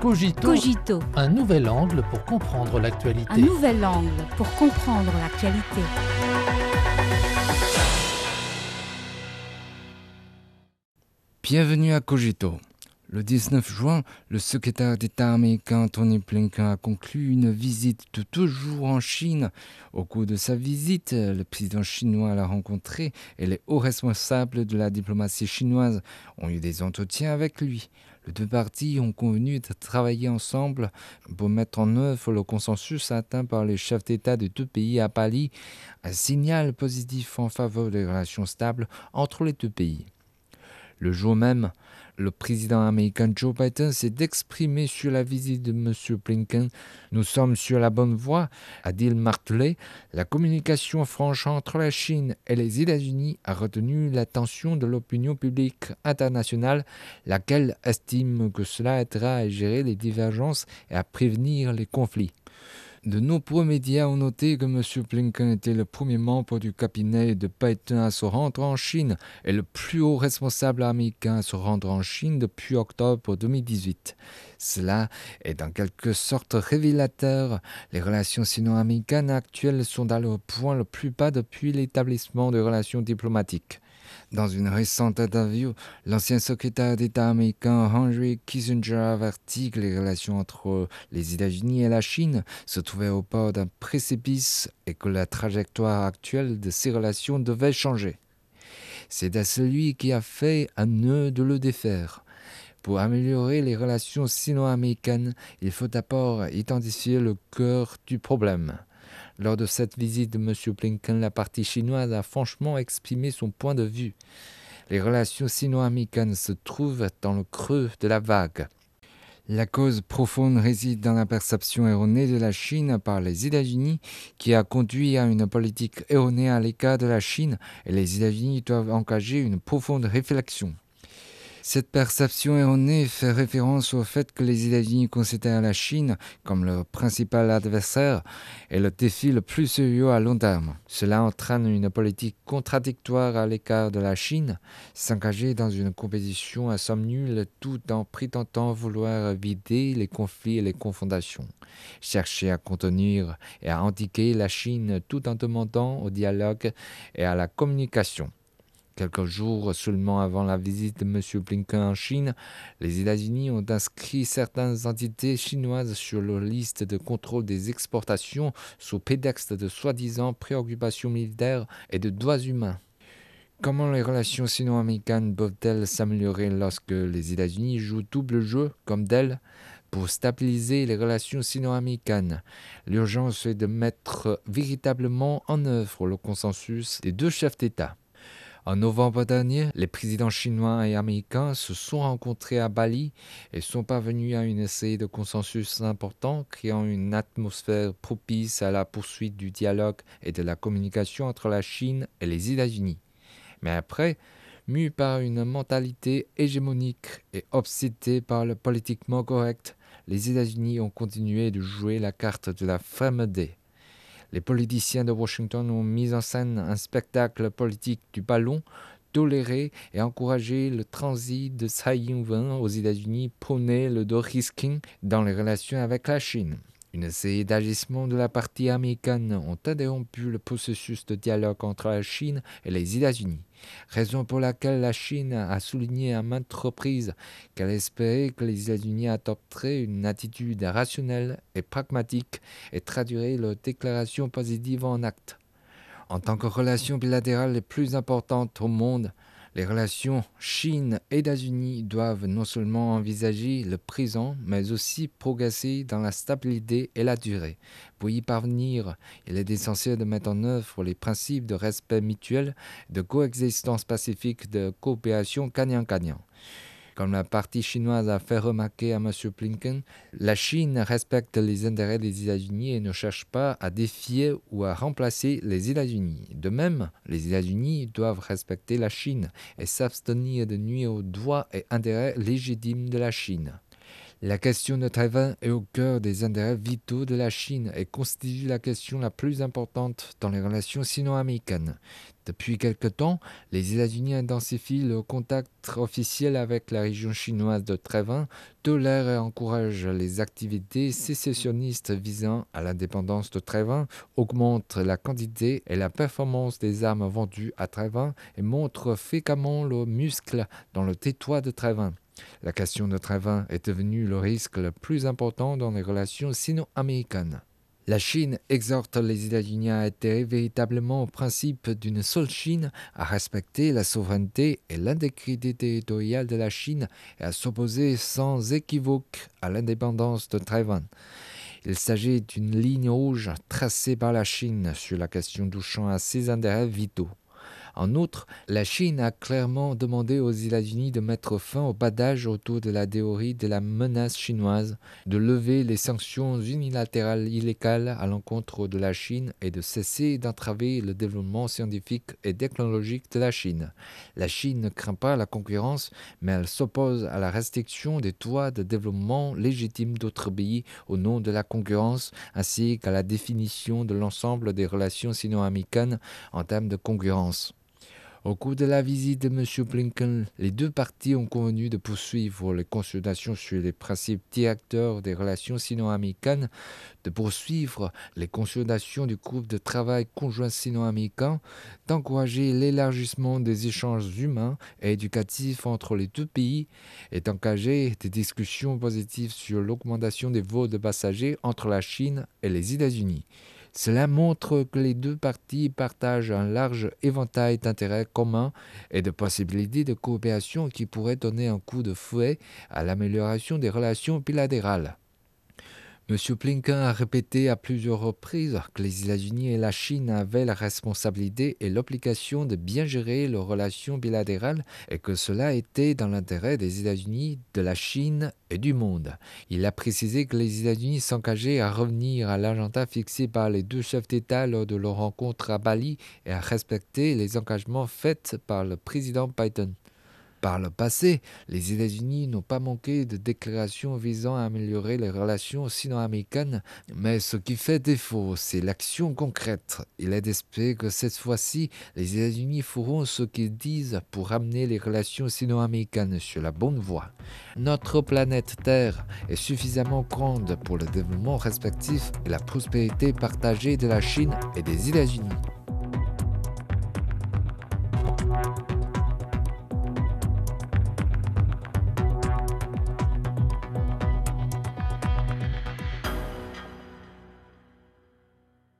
Cogito, Cogito, un nouvel angle pour comprendre l'actualité. un nouvel angle pour comprendre l'actualité. Bienvenue à Cogito. Le 19 juin, le secrétaire d'État américain Tony Blinken a conclu une visite de deux jours en Chine. Au cours de sa visite, le président chinois l'a rencontré et les hauts responsables de la diplomatie chinoise ont eu des entretiens avec lui. Les deux parties ont convenu de travailler ensemble pour mettre en œuvre le consensus atteint par les chefs d'État de deux pays à Bali, un signal positif en faveur des relations stables entre les deux pays. Le jour même, le président américain Joe Biden s'est exprimé sur la visite de M. Blinken. Nous sommes sur la bonne voie, a-t-il martelé. La communication franche entre la Chine et les États-Unis a retenu l'attention de l'opinion publique internationale, laquelle estime que cela aidera à gérer les divergences et à prévenir les conflits. De nombreux médias ont noté que M. Blinken était le premier membre du cabinet de Biden à se rendre en Chine et le plus haut responsable américain à se rendre en Chine depuis octobre 2018. Cela est en quelque sorte révélateur. Les relations sino-américaines actuelles sont à leur point le plus bas depuis l'établissement de relations diplomatiques. Dans une récente interview, l'ancien secrétaire d'État américain Henry Kissinger a averti que les relations entre les États-Unis et la Chine se trouvaient au bord d'un précipice et que la trajectoire actuelle de ces relations devait changer. C'est à celui qui a fait un nœud de le défaire. Pour améliorer les relations sino-américaines, il faut d'abord identifier le cœur du problème. Lors de cette visite de M. Blinken, la partie chinoise a franchement exprimé son point de vue. Les relations sino-américaines se trouvent dans le creux de la vague. La cause profonde réside dans la perception erronée de la Chine par les États-Unis qui a conduit à une politique erronée à l'écart de la Chine et les États-Unis doivent engager une profonde réflexion. Cette perception erronée fait référence au fait que les États-Unis considèrent la Chine comme leur principal adversaire et le défi le plus sérieux à long terme. Cela entraîne une politique contradictoire à l'écart de la Chine, s'engager dans une compétition à somme nulle tout en prétendant vouloir vider les conflits et les confondations, chercher à contenir et à indiquer la Chine tout en demandant au dialogue et à la communication. Quelques jours seulement avant la visite de M. Blinken en Chine, les États-Unis ont inscrit certaines entités chinoises sur leur liste de contrôle des exportations sous prétexte de soi-disant préoccupations militaires et de droits humains. Comment les relations sino-américaines peuvent-elles s'améliorer lorsque les États-Unis jouent double jeu comme d'elles pour stabiliser les relations sino-américaines, l'urgence est de mettre véritablement en œuvre le consensus des deux chefs d'État. En novembre dernier, les présidents chinois et américains se sont rencontrés à Bali et sont parvenus à une série de consensus importants, créant une atmosphère propice à la poursuite du dialogue et de la communication entre la Chine et les États-Unis. Mais après, mus par une mentalité hégémonique et obsédés par le politiquement correct, les États-Unis ont continué de jouer la carte de la fermeté. Les politiciens de Washington ont mis en scène un spectacle politique du ballon, toléré et encouragé le transit de Tsai Ing-wen aux États-Unis, prôné le do-risking dans les relations avec la Chine. Une série d'agissements de la partie américaine ont interrompu le processus de dialogue entre la Chine et les États-Unis, raison pour laquelle la Chine a souligné à maintes reprises qu'elle espérait que les États-Unis adopteraient une attitude rationnelle et pragmatique et traduiraient leurs déclarations positives en actes. En tant que relation bilatérale les plus importantes au monde, les relations Chine-États-Unis doivent non seulement envisager le présent, mais aussi progresser dans la stabilité et la durée. Pour y parvenir, il est essentiel de mettre en œuvre les principes de respect mutuel, de coexistence pacifique, de coopération gagnant-gagnant. Comme la partie chinoise a fait remarquer à M. Blinken, la Chine respecte les intérêts des États-Unis et ne cherche pas à défier ou à remplacer les États-Unis. De même, les États-Unis doivent respecter la Chine et s'abstenir de nuire aux droits et intérêts légitimes de la Chine. La question de Taïwan est au cœur des intérêts vitaux de la Chine et constitue la question la plus importante dans les relations sino-américaines. Depuis quelque temps, les États-Unis intensifient le contact officiel avec la région chinoise de Taïwan, tolèrent et encouragent les activités sécessionnistes visant à l'indépendance de Taïwan, augmentent la quantité et la performance des armes vendues à Taïwan et montrent fréquemment le muscle dans le territoire de Taïwan. La question de Taïwan est devenue le risque le plus important dans les relations sino-américaines. La Chine exhorte les États-Unis à adhérer véritablement au principe d'une seule Chine, à respecter la souveraineté et l'intégrité territoriale de la Chine et à s'opposer sans équivoque à l'indépendance de Taïwan. Il s'agit d'une ligne rouge tracée par la Chine sur la question touchant à ses intérêts vitaux. En outre, la Chine a clairement demandé aux États-Unis de mettre fin au badage autour de la théorie de la menace chinoise, de lever les sanctions unilatérales illégales à l'encontre de la Chine et de cesser d'entraver le développement scientifique et technologique de la Chine. La Chine ne craint pas la concurrence, mais elle s'oppose à la restriction des droits de développement légitimes d'autres pays au nom de la concurrence, ainsi qu'à la définition de l'ensemble des relations sino-américaines en termes de concurrence. Au cours de la visite de M. Blinken, les deux parties ont convenu de poursuivre les consultations sur les principes directeurs des relations sino-américaines, de poursuivre les consultations du groupe de travail conjoint sino-américain, d'encourager l'élargissement des échanges humains et éducatifs entre les deux pays et d'engager des discussions positives sur l'augmentation des vols de passagers entre la Chine et les États-Unis. Cela montre que les deux parties partagent un large éventail d'intérêts communs et de possibilités de coopération qui pourraient donner un coup de fouet à l'amélioration des relations bilatérales. M. Blinken a répété à plusieurs reprises que les États-Unis et la Chine avaient la responsabilité et l'obligation de bien gérer leurs relations bilatérales et que cela était dans l'intérêt des États-Unis, de la Chine et du monde. Il a précisé que les États-Unis s'engageaient à revenir à l'agenda fixé par les deux chefs d'État lors de leur rencontre à Bali et à respecter les engagements faits par le président Biden. Par le passé, les États-Unis n'ont pas manqué de déclarations visant à améliorer les relations sino-américaines, mais ce qui fait défaut, c'est l'action concrète. Il est d'espérer que cette fois-ci, les États-Unis feront ce qu'ils disent pour ramener les relations sino-américaines sur la bonne voie. Notre planète Terre est suffisamment grande pour le développement respectif et la prospérité partagée de la Chine et des États-Unis.